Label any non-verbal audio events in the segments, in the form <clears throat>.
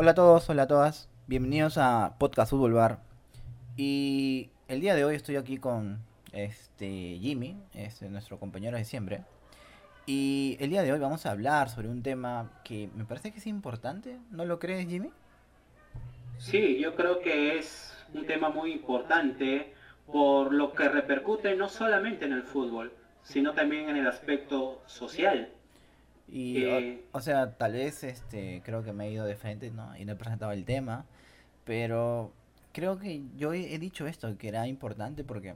Hola a todos, hola a todas. Bienvenidos a Podcast Fútbol Bar. Y el día de hoy estoy aquí con este Jimmy, este, nuestro compañero de siempre. Y el día de hoy vamos a hablar sobre un tema que me parece que es importante. ¿No lo crees, Jimmy? Sí, yo creo que es un tema muy importante por lo que repercute no solamente en el fútbol, sino también en el aspecto social. Y, Eh, o, o sea, tal vez este, creo que me he ido de frente, ¿no? Y no he presentado el tema, pero creo que yo he, he dicho esto, que era importante porque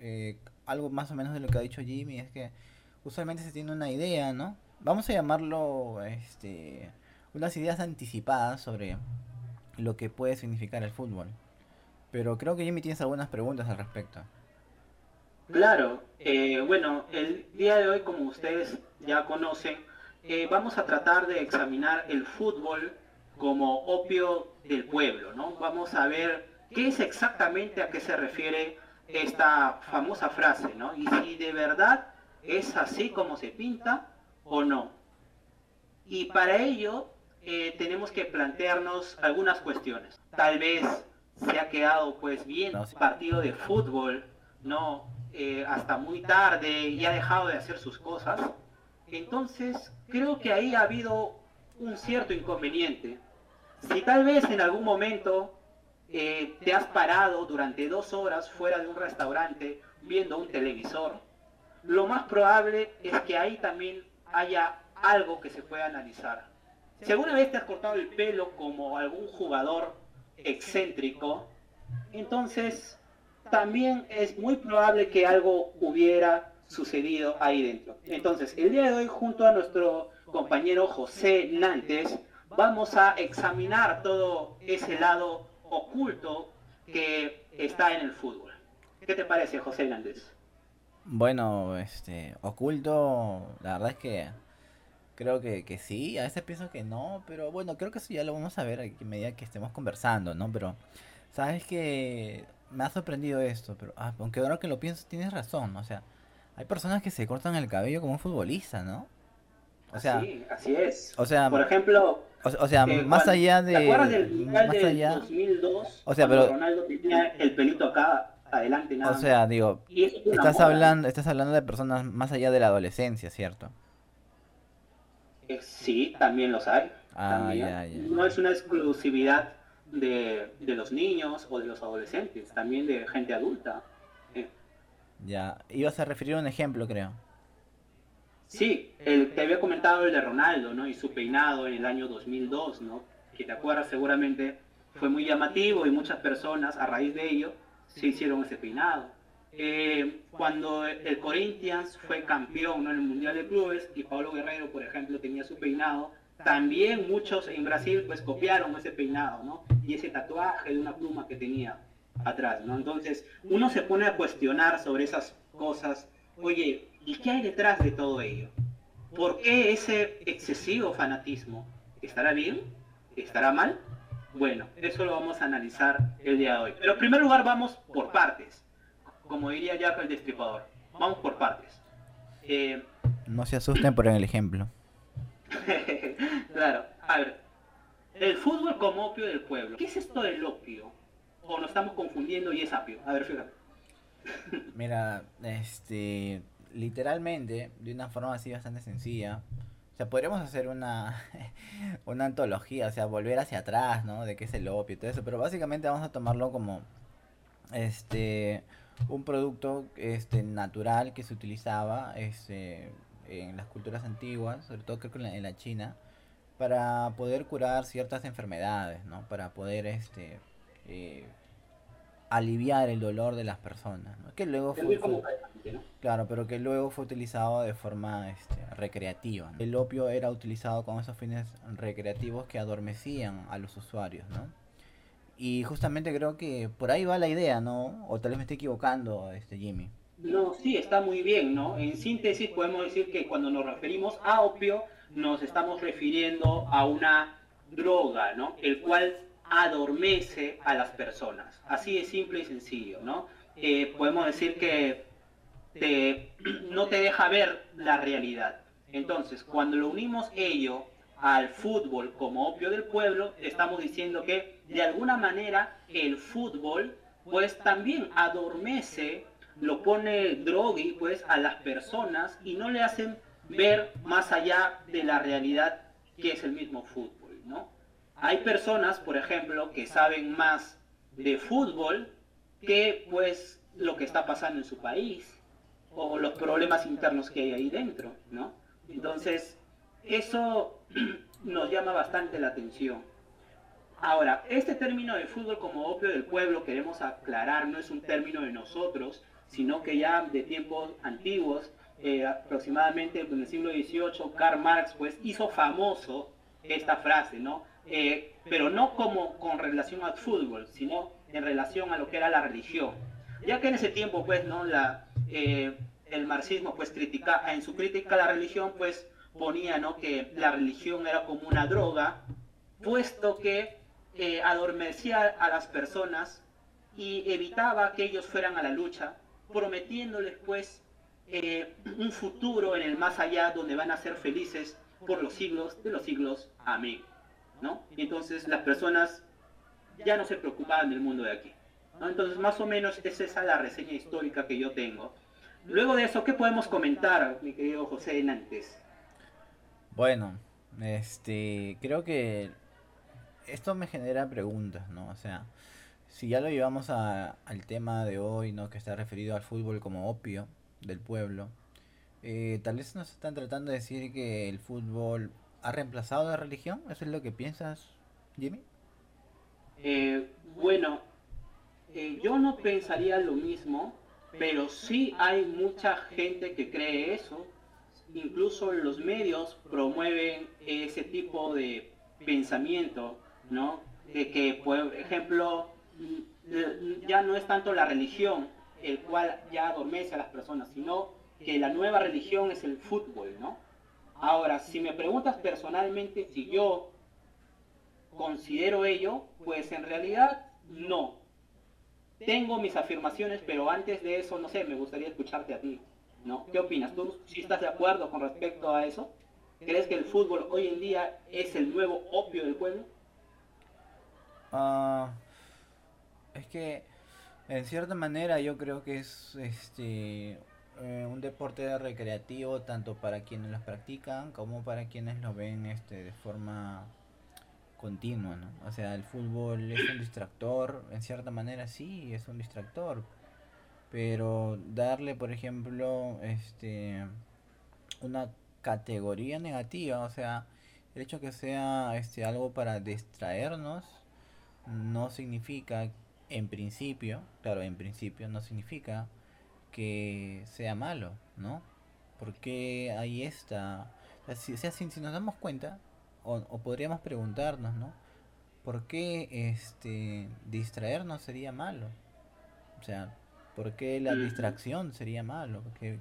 eh, algo más o menos de lo que ha dicho Jimmy es que usualmente se tiene una idea, ¿no? Vamos a llamarlo, este, unas ideas anticipadas sobre lo que puede significar el fútbol. Pero creo que Jimmy tienes algunas preguntas al respecto. Claro, eh, bueno, el día de hoy, como ustedes ya conocen, eh, vamos a tratar de examinar el fútbol como opio del pueblo, ¿no? Vamos a ver qué es exactamente a qué se refiere esta famosa frase, ¿no? Y si de verdad es así como se pinta o no. Y para ello eh, tenemos que plantearnos algunas cuestiones. Tal vez se ha quedado pues bien partido de fútbol, ¿no? Eh, hasta muy tarde y ha dejado de hacer sus cosas. Entonces, creo que ahí ha habido un cierto inconveniente. Si tal vez en algún momento eh, te has parado durante dos horas fuera de un restaurante viendo un televisor, lo más probable es que ahí también haya algo que se pueda analizar. Si alguna vez te has cortado el pelo como algún jugador excéntrico, entonces también es muy probable que algo hubiera sucedido ahí dentro. Entonces, el día de hoy, junto a nuestro compañero José Nantes, vamos a examinar todo ese lado oculto que está en el fútbol. ¿Qué te parece, José Nantes? Bueno, este, oculto, la verdad es que creo que, que sí, a veces pienso que no, pero bueno, creo que eso ya lo vamos a ver a medida que estemos conversando, ¿no? Pero, sabes que me ha sorprendido esto, pero ah, aunque ahora que lo pienso tienes razón, o sea, hay personas que se cortan el cabello como un futbolista, ¿no? O sea, sí, así es. o sea, Por ejemplo, o, o sea, eh, más cuando- allá de, ¿te acuerdas del más del allá, 2002? O sea, pero- Ronaldo tenía el pelito acá adelante nada o más? sea, digo, estás moda. hablando, estás hablando de personas más allá de la adolescencia, ¿cierto? Eh, Sí, también los hay. Ah, también. ya, ya. No es una exclusividad de, de los niños o de los adolescentes, también de gente adulta. Ya, ibas a referir un ejemplo, creo. Sí, el, te había comentado el de Ronaldo, ¿no? Y su peinado en el año 2002, ¿no? Que te acuerdas seguramente fue muy llamativo y muchas personas a raíz de ello se hicieron ese peinado. Eh, cuando el Corinthians fue campeón ¿no? en el Mundial de Clubes y Pablo Guerrero, por ejemplo, tenía su peinado, también muchos en Brasil pues copiaron ese peinado, ¿no? Y ese tatuaje de una pluma que tenía atrás, ¿no? Entonces, uno se pone a cuestionar sobre esas cosas, oye, ¿y qué hay detrás de todo ello? ¿Por qué ese excesivo fanatismo? ¿Estará bien? ¿Estará mal? Bueno, eso lo vamos a analizar el día de hoy. Pero en primer lugar vamos por partes, como diría Jack el Destripador. Vamos por partes. Eh, No se asusten por el ejemplo. <laughs> claro, a ver, el fútbol como opio del pueblo. ¿Qué es esto del opio? O nos estamos confundiendo y es apio. A ver, fíjate. <laughs> Mira, este, literalmente, de una forma así bastante sencilla, o sea, podríamos hacer una, <laughs> una antología, o sea, volver hacia atrás, ¿no? De qué es el opio y todo eso, pero básicamente vamos a tomarlo como, este, un producto, este, natural que se utilizaba, este, en las culturas antiguas, sobre todo creo que en la, en la China, para poder curar ciertas enfermedades, ¿no? Para poder, este, eh, aliviar el dolor de las personas, ¿no? Que luego fue, claro, pero que luego fue utilizado de forma este, recreativa. ¿no? El opio era utilizado con esos fines recreativos que adormecían a los usuarios, ¿no? Y justamente creo que por ahí va la idea, ¿no? O tal vez me estoy equivocando, este Jimmy. No, sí, está muy bien, ¿no? En síntesis podemos decir que cuando nos referimos a opio nos estamos refiriendo a una droga, ¿no? El cual adormece a las personas. Así de simple y sencillo, ¿no? Eh, podemos decir que <clears throat> no te deja ver la realidad. Entonces, cuando lo unimos ello al fútbol como opio del pueblo, estamos diciendo que de alguna manera el fútbol pues también adormece, lo pone drogui pues a las personas y no le hacen ver más allá de la realidad que es el mismo fútbol. Hay personas, por ejemplo, que saben más de fútbol que pues lo que está pasando en su país o los problemas internos que hay ahí dentro, ¿no? Entonces, eso <clears throat> nos llama bastante la atención. Ahora, este término de fútbol como opio del pueblo, queremos aclarar, no es un término de nosotros, sino que ya de tiempos antiguos, eh, aproximadamente en el siglo XVIII, Karl Marx pues hizo famoso esta frase, ¿no? Eh, pero no como con relación al fútbol, sino en relación a lo que era la religión. Ya que en ese tiempo, pues, ¿no? La, eh, el marxismo, pues, critica, en su crítica a la religión, pues, ponía, ¿no? Que la religión era como una droga, puesto que eh, adormecía a las personas y evitaba que ellos fueran a la lucha, prometiéndoles pues un futuro en el más allá donde van a ser felices por los siglos de los siglos. Amén. ¿No? Entonces las personas ya no se preocupaban del mundo de aquí. ¿no? Entonces más o menos es esa la reseña histórica que yo tengo. Luego de eso, ¿qué podemos comentar, mi querido José Nantes? Bueno, este, creo que esto me genera preguntas, ¿no? O sea, si ya lo llevamos a, al tema de hoy, ¿no? Que está referido al fútbol como opio del pueblo, eh, tal vez nos están tratando de decir que el fútbol ha reemplazado la religión. ¿Eso es lo que piensas, Jimmy? Eh, bueno, eh, yo no pensaría lo mismo, pero sí hay mucha gente que cree eso. Incluso los medios promueven ese tipo de pensamiento ¿no? De que, por ejemplo, ya no es tanto la religión el cual ya adormece a las personas, sino que la nueva religión es el fútbol, ¿no? Ahora, si me preguntas personalmente si yo considero ello, pues en realidad no. Tengo mis afirmaciones, pero antes de eso, no sé, me gustaría escucharte a ti, ¿no? ¿Qué opinas? ¿Tú si estás de acuerdo con respecto a eso? ¿Crees que el fútbol hoy en día es el nuevo opio del pueblo? Ah, es que en cierta manera yo creo que es este eh, un deporte recreativo tanto para quienes lo practican como para quienes lo ven este de forma continua, ¿no? O sea, el fútbol es un distractor, en cierta manera sí, es un distractor, pero darle, por ejemplo, este una categoría negativa, o sea, el hecho que sea este algo para distraernos no significa, en principio, claro, en principio no significa que sea malo, ¿no? Porque ahí está, o sea, si, si nos damos cuenta, o, podríamos preguntarnos, ¿no? ¿Por qué este, distraernos sería malo? O sea, ¿por qué la distracción sería malo? Porque,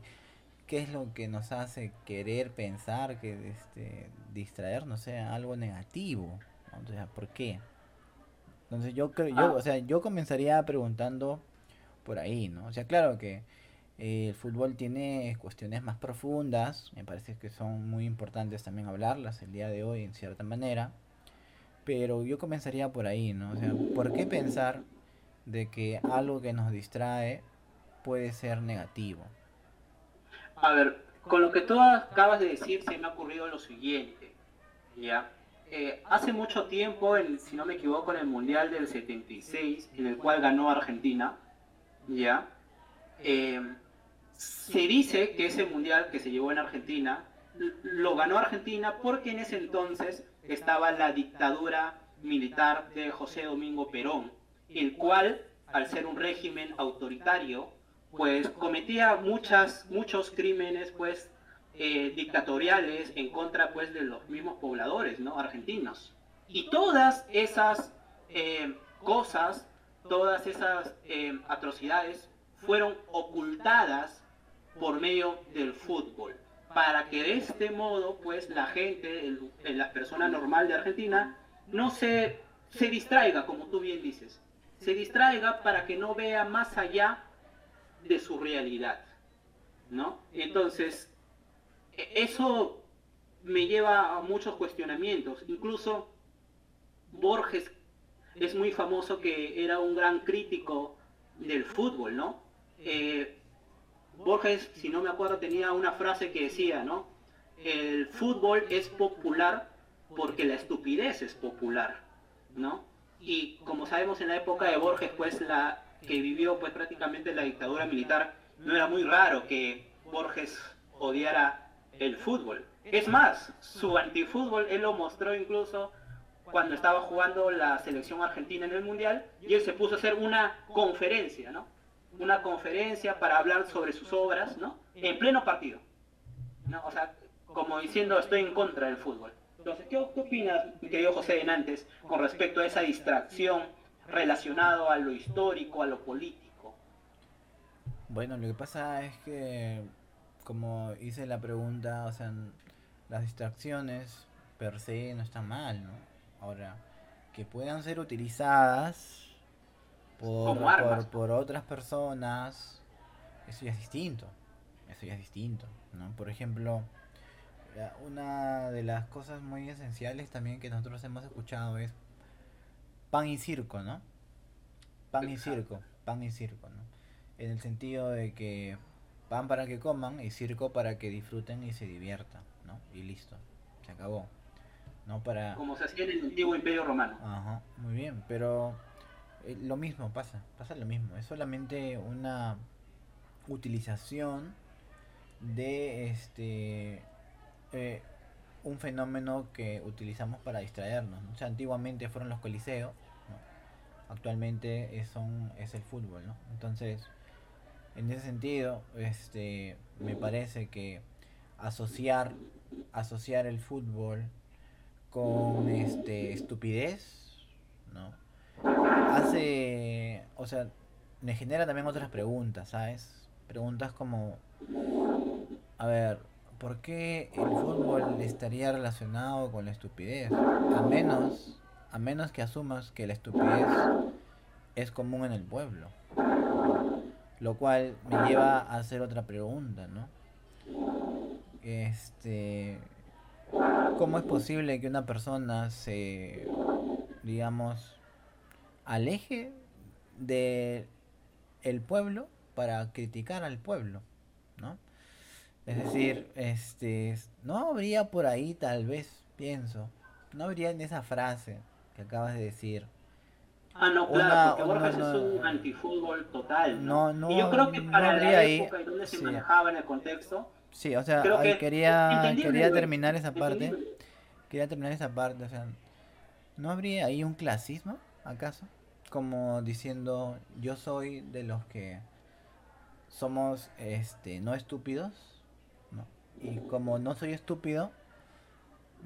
¿Qué es lo que nos hace querer pensar que este, distraernos sea algo negativo? O sea, ¿por qué? Entonces yo creo, yo, ah. o sea, yo comenzaría preguntando por ahí, ¿no? O sea, claro que el fútbol tiene cuestiones más profundas, me parece que son muy importantes también hablarlas el día de hoy en cierta manera, pero yo comenzaría por ahí, ¿no? O sea, ¿por qué pensar de que algo que nos distrae puede ser negativo? A ver, con lo que tú acabas de decir se me ha ocurrido lo siguiente, ¿ya? Eh, hace mucho tiempo, si no me equivoco, en el Mundial del 76, en el cual ganó Argentina, ¿ya? Eh, se dice que ese Mundial que se llevó en Argentina, lo ganó Argentina porque en ese entonces estaba la dictadura militar de José Domingo Perón, el cual, al ser un régimen autoritario, pues cometía muchas, muchos crímenes, pues, eh, dictatoriales en contra pues de los mismos pobladores ¿no? argentinos. Y todas esas eh, cosas, todas esas eh, atrocidades fueron ocultadas por medio del fútbol, para que de este modo pues la gente, la persona normal de Argentina, no se, se distraiga, como tú bien dices, se distraiga para que no vea más allá de su realidad. ¿no? Entonces, eso me lleva a muchos cuestionamientos. Incluso Borges es muy famoso que era un gran crítico del fútbol, ¿no? Eh, Borges, si no me acuerdo, tenía una frase que decía, ¿no? El fútbol es popular porque la estupidez es popular, ¿no? Y como sabemos en la época de Borges, pues la que vivió pues prácticamente la dictadura militar, no era muy raro que Borges odiara el fútbol. Es más, su antifútbol él lo mostró incluso cuando estaba jugando la selección argentina en el Mundial y él se puso a hacer una conferencia, ¿no? Una conferencia para hablar sobre sus obras, ¿no? En pleno partido. ¿no? O sea, como diciendo estoy en contra del fútbol. Entonces, ¿qué, opinas, mi querido José Denantes, con respecto a esa distracción relacionado a lo histórico, a lo político? Bueno, lo que pasa es que, como hice la pregunta, o sea, las distracciones per se no están mal, ¿no? Ahora, que puedan ser utilizadas por, por, otras personas, eso ya es distinto. Eso ya es distinto, ¿no? Por ejemplo, una de las cosas muy esenciales también que nosotros hemos escuchado es pan y circo, ¿no? Pan y circo, pan y circo, ¿no? En el sentido de que pan para que coman y circo para que disfruten y se diviertan, ¿no? Y listo, se acabó. ¿no? Para... Como se hacía en el antiguo imperio romano. Ajá, muy bien, pero eh, lo mismo pasa, pasa lo mismo, es solamente una utilización de este eh, un fenómeno que utilizamos para distraernos. O sea, antiguamente fueron los coliseos, actualmente es, son, es el fútbol, ¿no? Entonces, en ese sentido, este, me parece que asociar, asociar el fútbol con este estupidez, ¿no? Hace, o sea, me genera también otras preguntas, ¿sabes? Preguntas como, a ver, ¿por qué el fútbol estaría relacionado con la estupidez? A menos, a menos que asumas que la estupidez es común en el pueblo. Lo cual me lleva a hacer otra pregunta, ¿no? Este, ¿Cómo es posible que una persona se, digamos, aleje de el pueblo para criticar al pueblo, ¿no? Es decir, este, no habría por ahí tal vez, pienso, no habría en esa frase que acabas de decir. Ah, no, claro, porque Borges es un antifútbol total. ¿no? No, y yo creo que para la época y donde se manejaba en el contexto, Sí, o sea, quería, quería terminar esa parte. Quería terminar esa parte, o sea, ¿no habría ahí un clasismo, acaso? Como diciendo, yo soy de los que somos este no estúpidos, ¿no? Y como no soy estúpido,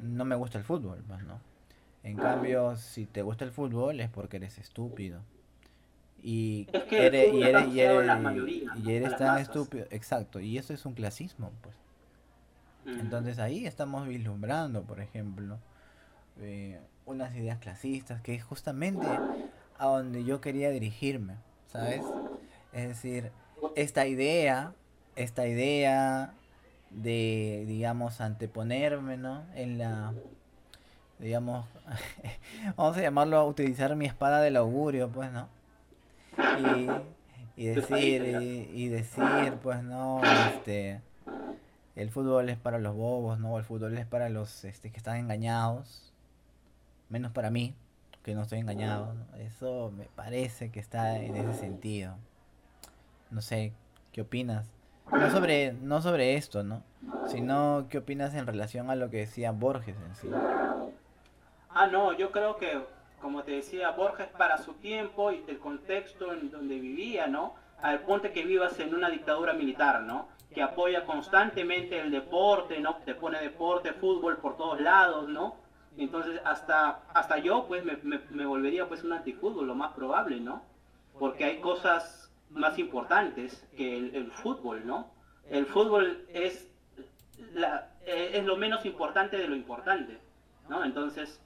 no me gusta el fútbol, pues, ¿no? En cambio, si te gusta el fútbol es porque eres estúpido. Y, eres, y eres, y eres, tan estúpido. Exacto, y eso es un clasismo, pues. Entonces ahí estamos vislumbrando, por ejemplo, eh, unas ideas clasistas, que justamente a donde yo quería dirigirme, ¿sabes? Es decir, esta idea, esta idea de, digamos, anteponerme, ¿no? En la, digamos, <laughs> vamos a llamarlo a utilizar mi espada del augurio, pues, ¿no? y, decir y, decir pues no este el fútbol es para los bobos no el fútbol es para los este que están engañados menos para mí que no estoy engañado eso me parece que está en ese sentido no sé qué opinas no sobre no sobre esto no sino qué opinas en relación a lo que decía Borges en sí ah no yo creo que como te decía Borges, para su tiempo y el contexto en donde vivía, ¿no? Al ponte que vivas en una dictadura militar, ¿no? Que apoya constantemente el deporte, ¿no? Te pone deporte, fútbol por todos lados, ¿no? Entonces hasta, hasta yo pues me, me, volvería pues un antifútbol, lo más probable, ¿no? Porque hay cosas más importantes que el, fútbol, ¿no? El fútbol es, la, es lo menos importante de lo importante, ¿no? Entonces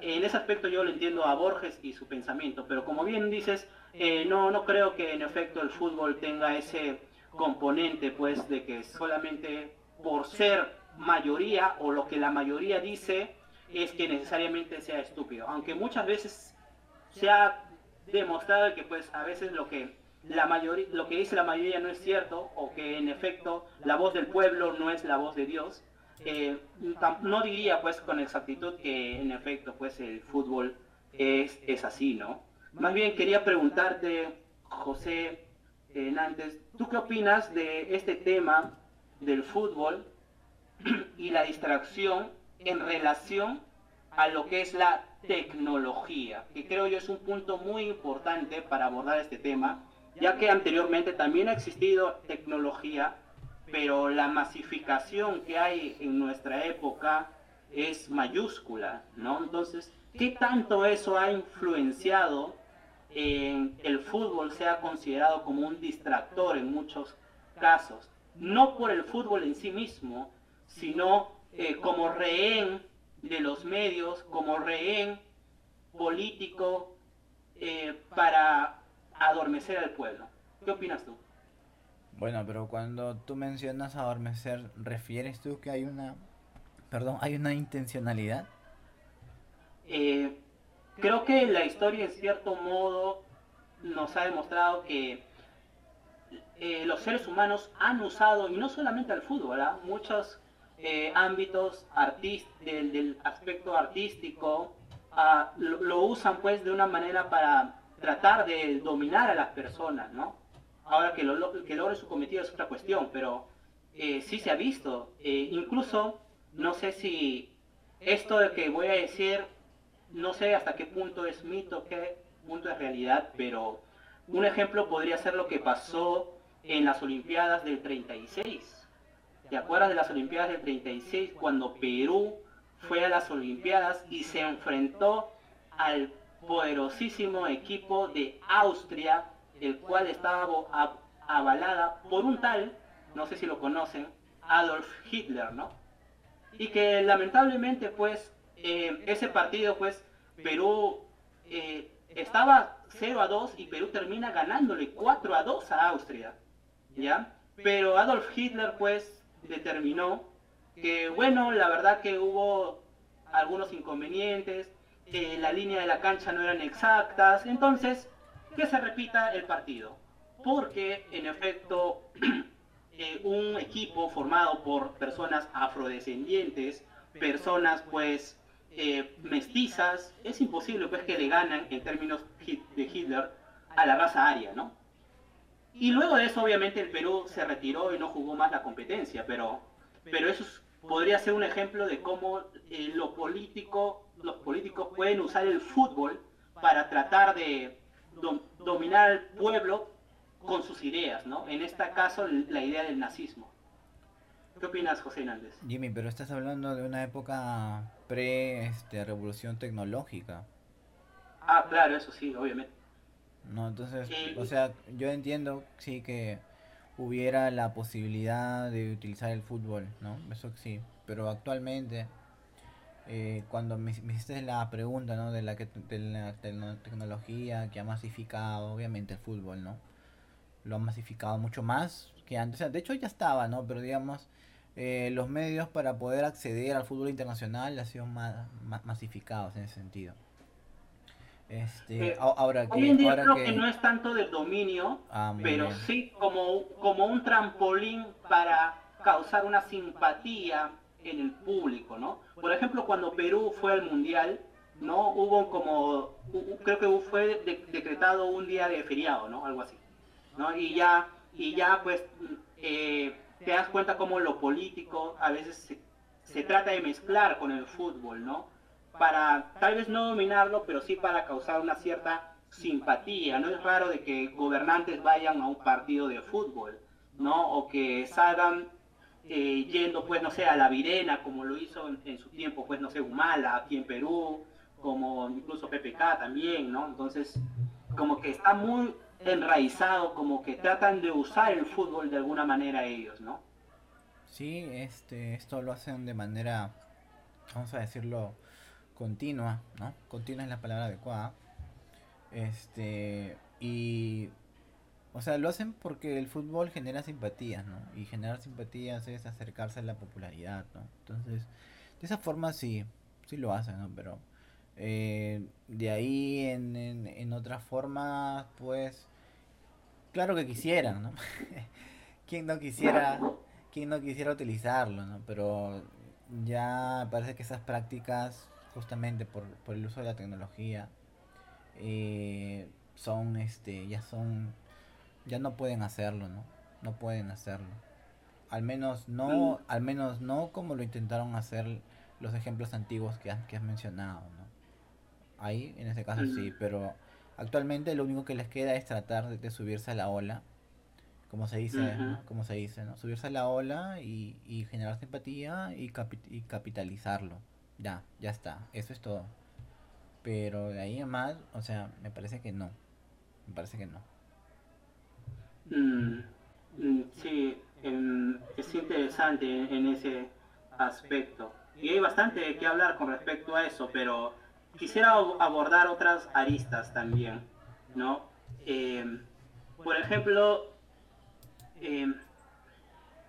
en ese aspecto yo lo entiendo a Borges y su pensamiento, pero como bien dices, eh, no, no creo que en efecto el fútbol tenga ese componente, pues, de que solamente por ser mayoría o lo que la mayoría dice es que necesariamente sea estúpido. Aunque muchas veces se ha demostrado que pues a veces lo que la mayoría, lo que dice la mayoría no es cierto o que en efecto la voz del pueblo no es la voz de Dios. Eh, no diría pues con exactitud que en efecto pues el fútbol es, es así, ¿no? Más bien quería preguntarte, José Hernández, ¿tú qué opinas de este tema del fútbol y la distracción en relación a lo que es la tecnología, que creo yo es un punto muy importante para abordar este tema, ya que anteriormente también ha existido tecnología, pero la masificación que hay en nuestra época es mayúscula, ¿no? Entonces, ¿qué tanto eso ha influenciado en el fútbol sea considerado como un distractor en muchos casos? No por el fútbol en sí mismo, sino eh, como rehén de los medios, como rehén político eh, para adormecer al pueblo. ¿Qué opinas tú? Bueno, pero cuando tú mencionas adormecer, ¿refieres tú que hay una, perdón, hay una intencionalidad? Eh, creo que la historia en cierto modo nos ha demostrado que los seres humanos han usado, y no solamente al fútbol, ¿ah? muchos eh, ámbitos del, del, aspecto artístico, ah, lo, usan pues de una manera para tratar de dominar a las personas, ¿no? Ahora que, lo, que logre su cometido es otra cuestión, pero eh, sí se ha visto. Eh, incluso, no sé si esto de que voy a decir, no sé hasta qué punto es mito, qué punto es realidad, pero un ejemplo podría ser lo que pasó en las Olimpiadas del 36 ¿Te acuerdas de las Olimpiadas del 36 cuando Perú fue a las Olimpiadas y se enfrentó al poderosísimo equipo de Austria, el cual estaba avalada por un tal, no sé si lo conocen, Adolf Hitler, ¿no? Y que lamentablemente pues eh, ese partido pues Perú eh, estaba 0 a 2 y Perú termina ganándole 4 a 2 a Austria, ¿ya? Pero Adolf Hitler pues determinó que, bueno, la verdad que hubo algunos inconvenientes, eh, la línea de la cancha no eran exactas, entonces que se repita el partido. Porque, en efecto, <clears throat> eh, un equipo formado por personas afrodescendientes, personas pues eh, mestizas, es imposible pues que le ganan en términos de Hitler a la raza aria, ¿no? Y luego de eso, obviamente, el Perú se retiró y no jugó más la competencia, pero, pero eso podría ser un ejemplo de cómo eh, lo político, los políticos pueden usar el fútbol para tratar de dominar al pueblo con sus ideas, ¿no? En este caso, la idea del nazismo. ¿Qué opinas, José Hernández? Jimmy, pero estás hablando de una época pre-revolución este, tecnológica. Ah, claro, eso sí, obviamente. ¿No? Entonces, o sea, yo entiendo, sí, que hubiera la posibilidad de utilizar el fútbol, ¿no? Eso sí, pero actualmente, eh, cuando me, hiciste la pregunta, ¿no? De la, que, de la tecnología que ha masificado, obviamente, el fútbol, ¿no? Lo ha masificado mucho más que antes. de hecho, ya estaba, ¿no? Pero digamos, eh, los medios para poder acceder al fútbol internacional han sido más masificados en ese sentido. Este, eh, ahora que, hoy en día creo que... no es tanto del dominio, ah, pero sí como, como un trampolín para causar una simpatía en el público, ¿no? Por ejemplo, cuando Perú fue al Mundial, ¿no? Hubo como, creo que fue decretado un día de feriado, ¿no? Algo así, ¿no? Y ya, y ya pues eh, te das cuenta como lo político a veces se, se trata de mezclar con el fútbol, ¿no? Para tal vez no dominarlo, pero sí para causar una cierta simpatía. No es raro de que gobernantes vayan a un partido de fútbol, ¿no? O que salgan eh, yendo, pues, no sé, a la Virena, como lo hizo en, su tiempo, pues, no sé, Humala, aquí en Perú, como incluso PPK también, ¿no? Entonces, como que está muy enraizado, como que tratan de usar el fútbol de alguna manera ellos, ¿no? Sí, este, esto lo hacen de manera, vamos a decirlo, continua, ¿no? Continua es la palabra adecuada. Este, y o sea, lo hacen porque el fútbol genera simpatías, ¿no? Y generar simpatías es acercarse a la popularidad, ¿no? Entonces, de esa forma sí, sí lo hacen, ¿no? Pero eh, de ahí en, en, en otras formas, pues, claro que quisieran, ¿no? <laughs> ¿Quién no quisiera, quién no quisiera utilizarlo, ¿no? Pero ya parece que esas prácticas, justamente por, por el uso de la tecnología, eh, son, este, ya son ya no pueden hacerlo, ¿no? No pueden hacerlo. Al menos no, al menos no como lo intentaron hacer los ejemplos antiguos que has, que has mencionado, ¿no? Ahí, en ese caso sí, pero actualmente lo único que les queda es tratar de, subirse a la ola, como se dice, Como se dice, ¿no? Subirse a la ola y, y generar simpatía y, y capitalizarlo. Ya, ya está, eso es todo. Pero de ahí en más, o sea, me parece que no. Me parece que no. Mm, mm, sí, es interesante en ese aspecto. Y hay bastante que hablar con respecto a eso, pero quisiera abordar otras aristas también, ¿no? Em, por ejemplo, em,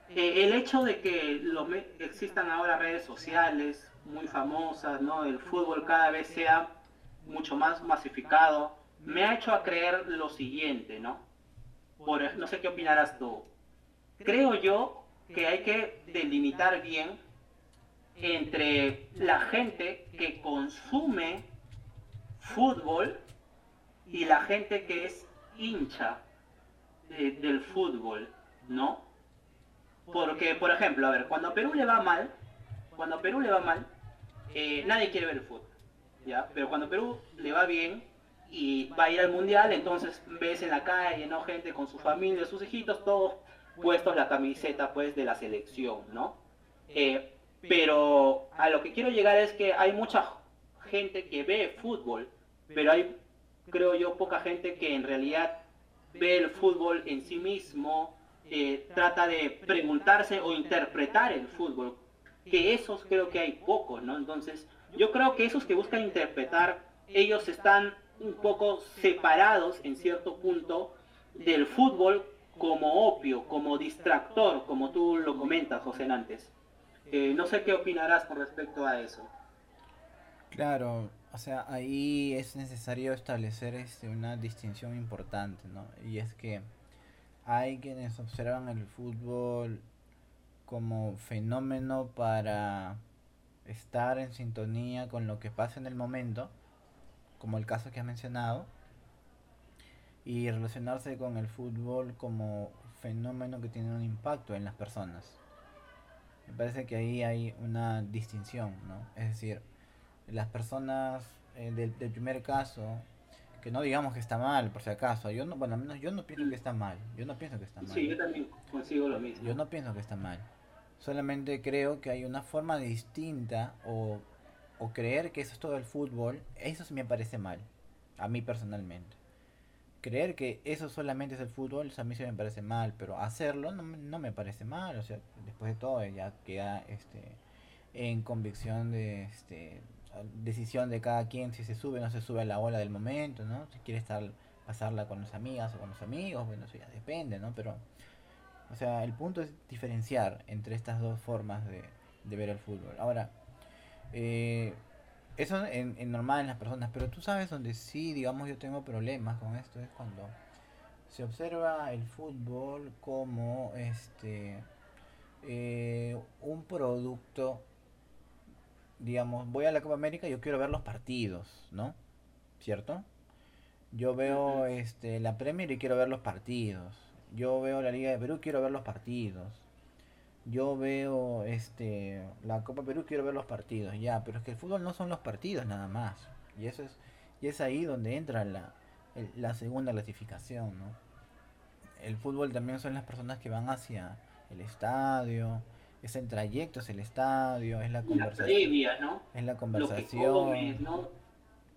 e, el hecho de que existan ahora redes sociales muy famosas, ¿no? El fútbol cada vez sea mucho más masificado, me ha hecho a creer lo siguiente, ¿no? no sé qué opinarás tú. Creo yo que hay que delimitar bien entre la gente que consume fútbol y la gente que es hincha del fútbol, ¿no? Porque, por ejemplo, a ver, cuando a Perú le va mal, cuando a Perú le va mal, eh, nadie quiere ver el fútbol, ¿ya? Pero cuando a Perú le va bien, y va a ir al mundial, entonces ves en la calle, ¿no? Gente con su familia, sus hijitos, todos puestos la camiseta, pues, de la selección, ¿no? Eh, pero a lo que quiero llegar es que hay mucha gente que ve fútbol, pero hay, creo yo, poca gente que en realidad ve el fútbol en sí mismo, eh, trata de preguntarse o interpretar el fútbol, que esos creo que hay pocos, ¿no? Entonces, yo creo que esos que buscan interpretar, ellos están un poco separados en cierto punto del fútbol como opio, como distractor, como tú lo comentas, José Nantes. Eh, no sé qué opinarás con respecto a eso. Claro, o sea, ahí es necesario establecer este, una distinción importante, ¿no? Y es que hay quienes observan el fútbol como fenómeno para estar en sintonía con lo que pasa en el momento como el caso que has mencionado, y relacionarse con el fútbol como fenómeno que tiene un impacto en las personas. Me parece que ahí hay una distinción, ¿no? Es decir, las personas eh, del, primer caso, que no digamos que está mal, por si acaso, yo no, bueno, al menos yo no pienso que está mal, yo no pienso que está mal. Sí, yo también consigo lo mismo. Yo no pienso que está mal. Solamente creo que hay una forma distinta o o creer que eso es todo el fútbol, eso sí me parece mal, a mí personalmente. Creer que eso solamente es el fútbol, a mí sí me parece mal, pero hacerlo no, no me parece mal, o sea, después de todo ya queda este, en convicción de este, decisión de cada quien si se sube o no se sube a la ola del momento, ¿no? Si quiere estar pasarla con las amigas o con los amigos, bueno, eso ya depende, ¿no? Pero, o sea, el punto es diferenciar entre estas dos formas de, de ver el fútbol. Ahora, eh, eso en, en, normal en las personas, pero tú sabes donde sí, digamos, yo tengo problemas con esto, es cuando se observa el fútbol como este eh, un producto, digamos, voy a la Copa América y yo quiero ver los partidos, ¿no? ¿Cierto? Yo veo este la Premier y quiero ver los partidos. Yo veo la Liga de Perú quiero ver los partidos. Yo veo este la Copa Perú quiero ver los partidos ya pero es que el fútbol no son los partidos nada más. Y eso es y es ahí donde entra la, la segunda clasificación ¿no? el fútbol también son las personas que van hacia el estadio es el trayecto es el estadio es la conversación ¿no? es la conversación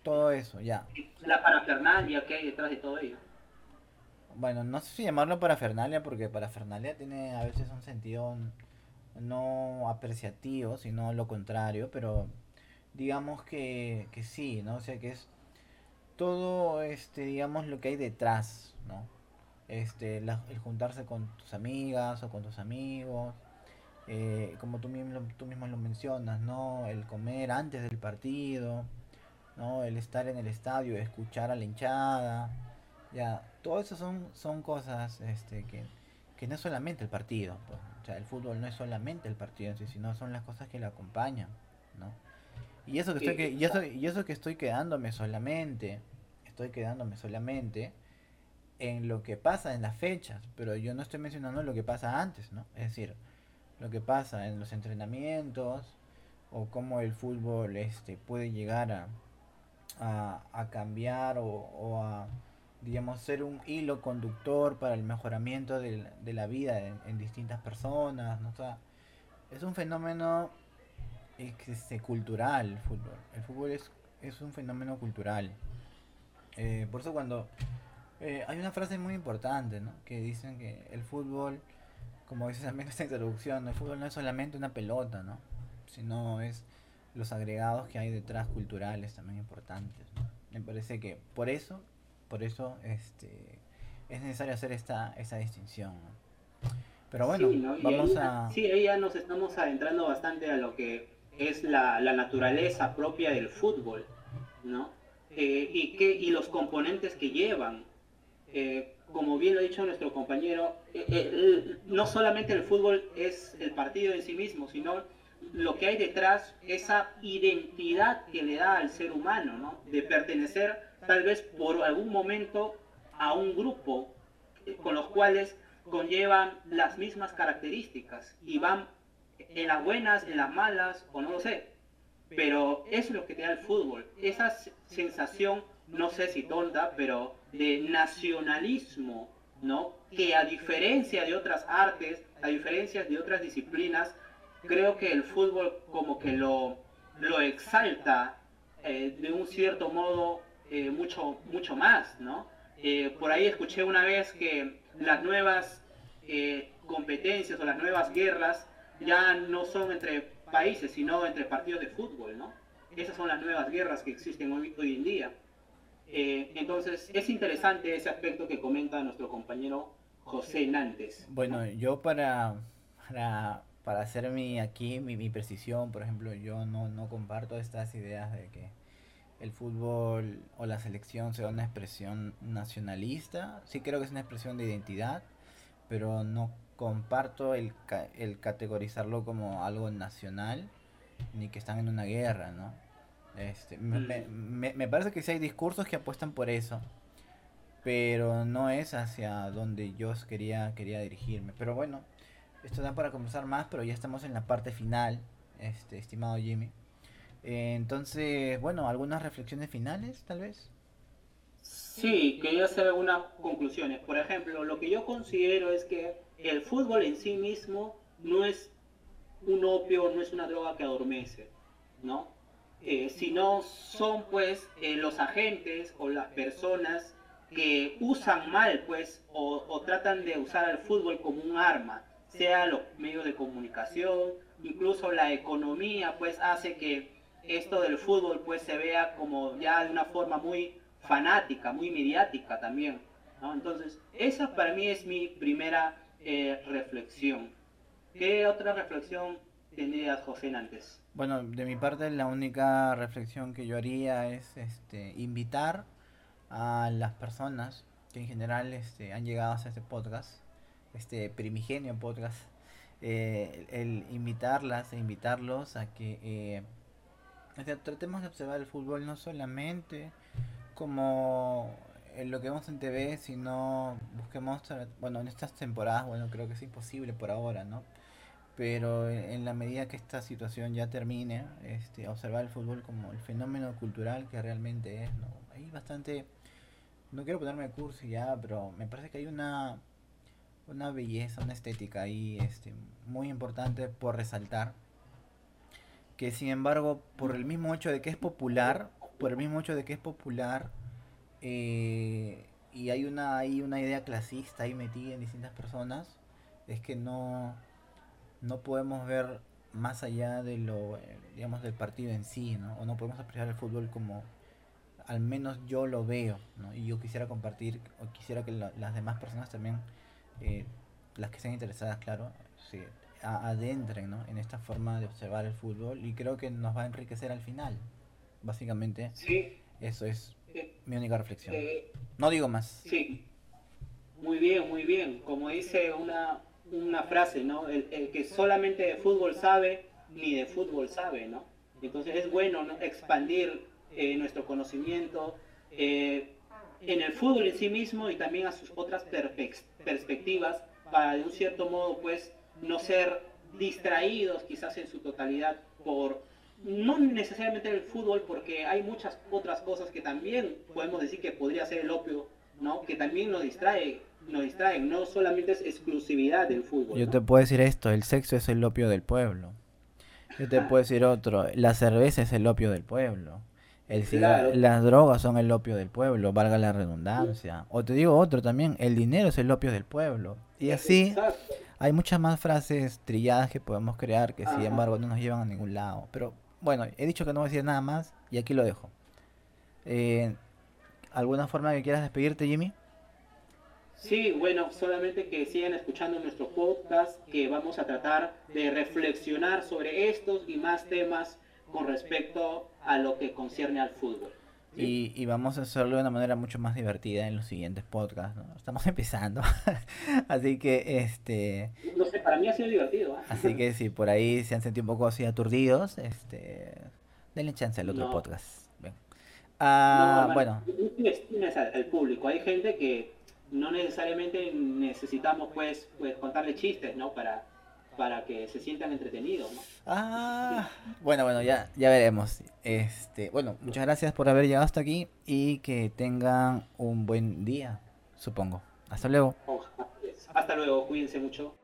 todo eso ya. La parafernalia que hay detrás de todo ello bueno, no sé si llamarlo parafernalia porque parafernalia tiene a veces un sentido no apreciativo, sino lo contrario, pero digamos que, que sí, ¿no? O sea que es todo este, digamos, lo que hay detrás, ¿no? este, el juntarse con tus amigas o con tus amigos, eh, como tú mismo, tú mismo lo mencionas, ¿no? El comer antes del partido, ¿no? El estar en el estadio, escuchar a la hinchada, ya, todo eso son, son cosas este, que, no es solamente el partido, pues, o sea, el fútbol no es solamente el partido sino son las cosas que le acompañan, ¿no? Y eso que estoy, y eso, y eso que estoy quedándome solamente, estoy quedándome solamente en lo que pasa en las fechas, pero yo no estoy mencionando lo que pasa antes, ¿no? Es decir, lo que pasa en los entrenamientos o cómo el fútbol este, puede llegar a, a, cambiar o, a, digamos, ser un hilo conductor para el mejoramiento de, de la vida en, distintas personas, ¿no? es un fenómeno este, cultural el fútbol. El fútbol es, es un fenómeno cultural. Eh, por eso cuando eh, hay una frase muy importante, ¿no? Que dicen que el fútbol como dices también <laughs> esta introducción, el fútbol no es solamente una pelota, ¿no? Sino es los agregados que hay detrás culturales también importantes. Me parece que por eso, por eso este, es necesario hacer esta, esta distinción. Pero bueno, vamos a... Sí, ahí ya nos estamos adentrando bastante a lo que es la, la naturaleza propia del fútbol, ¿no? Eh, y, que, y los componentes que llevan. Eh, como bien lo ha dicho nuestro compañero, eh, eh, no solamente el fútbol es el partido en sí mismo, sino lo que hay detrás, esa identidad que le da al ser humano, ¿no? de pertenecer tal vez por algún momento a un grupo con los cuales conllevan las mismas características y van en las buenas, en las malas, o no lo sé. Pero eso es lo que te da el fútbol, esa sensación, no sé si tonta, pero de nacionalismo, ¿no? Que a diferencia de otras artes, a diferencia de otras disciplinas, creo que el fútbol como que lo, lo exalta eh, de un cierto modo eh, mucho, mucho más, ¿no? Eh, por ahí escuché una vez que las nuevas competencias o las nuevas guerras ya no son entre países, sino entre partidos de fútbol, ¿no? Esas son las nuevas guerras que existen hoy, hoy en día. Eh, entonces, es interesante ese aspecto que comenta nuestro compañero José Nantes. Bueno, yo para, para, hacer mi, aquí mi, precisión, por ejemplo, yo no, no comparto estas ideas de que el fútbol o la selección sea una expresión nacionalista. Sí creo que es una expresión de identidad, pero no comparto el, el categorizarlo como algo nacional ni que están en una guerra, ¿no? Este, me, me, parece que sí hay discursos que apuestan por eso, pero no es hacia donde yo quería, quería dirigirme. Pero bueno, esto da para conversar más, pero ya estamos en la parte final, este, estimado Jimmy. Eh, entonces, bueno, algunas reflexiones finales, tal vez. Sí, quería hacer algunas conclusiones. Por ejemplo, lo que yo considero es que el fútbol en sí mismo no es un opio, no es una droga que adormece, ¿no? Eh, sino son pues eh, los agentes o las personas que usan mal pues o, tratan de usar el fútbol como un arma, sea los medios de comunicación, incluso la economía pues hace que esto del fútbol pues se vea como ya de una forma muy fanática, muy mediática también. Entonces, esa para mí es mi primera eh, reflexión. ¿Qué otra reflexión tendrías, José, antes? Bueno, de mi parte la única reflexión que yo haría es este, invitar a las personas que en general este, han llegado a este podcast, este primigenio podcast, eh, el, invitarlas e invitarlos a que eh, tratemos de observar el fútbol no solamente como lo que vemos en TV, sino busquemos, bueno, en estas temporadas, bueno, creo que es imposible por ahora, ¿no? pero en la medida que esta situación ya termine, este, observar el fútbol como el fenómeno cultural que realmente es, ¿no? Hay bastante, no quiero ponerme cursi ya, pero me parece que hay una, una belleza, una estética ahí este, muy importante por resaltar, que sin embargo, por el mismo hecho de que es popular, por el mismo hecho de que es popular, eh, y hay una, hay una idea clasista ahí metida en distintas personas, es que no no podemos ver más allá de lo, digamos, del partido en sí, ¿no? O no podemos apreciar el fútbol como al menos yo lo veo, ¿no? Y yo quisiera compartir, o quisiera que las demás personas también, eh, las que estén interesadas, claro, se adentren, ¿no? En esta forma de observar el fútbol y creo que nos va a enriquecer al final, básicamente. Sí. Eso es eh, mi única reflexión. Eh, no digo más. Sí. Muy bien, muy bien. Como dice una, una frase, ¿no? El, que solamente de fútbol sabe, ni de fútbol sabe, ¿no? Entonces es bueno expandir eh, nuestro conocimiento eh, en el fútbol en sí mismo y también a sus otras perspectivas para de un cierto modo pues no ser distraídos quizás en su totalidad por no necesariamente el fútbol porque hay muchas otras cosas que también podemos decir que podría ser el opio, ¿no? Que también nos distrae nos distraen, no solamente es exclusividad del fútbol. Yo te puedo decir esto, el sexo es el opio del pueblo. Yo te puedo decir otro, la cerveza es el opio del pueblo. El Las drogas son el opio del pueblo, valga la redundancia. O te digo otro también, el dinero es el opio del pueblo. Y así hay muchas más frases trilladas que podemos crear que sin embargo no nos llevan a ningún lado. Pero bueno, he dicho que no voy a decir nada más y aquí lo dejo. Eh, ¿Alguna forma que quieras despedirte, Jimmy? Sí, bueno, solamente que sigan escuchando nuestro podcast, que vamos a tratar de reflexionar sobre estos y más temas con respecto a lo que concierne al fútbol. Y, vamos a hacerlo de una manera mucho más divertida en los siguientes podcasts. Estamos <laughs> empezando. así que, este. No sé, para mí ha sido divertido. ¿eh? Así que si por ahí se han sentido un poco así aturdidos, este. Denle chance al otro podcast. Ah, bueno. El público. Hay gente que no necesariamente necesitamos pues, pues contarle chistes, ¿no? Para, para que se sientan entretenidos, ¿no? Ah, bueno, bueno, ya, ya veremos. Este, bueno, muchas gracias por haber llegado hasta aquí y que tengan un buen día, supongo. Hasta luego. Hasta luego, cuídense mucho.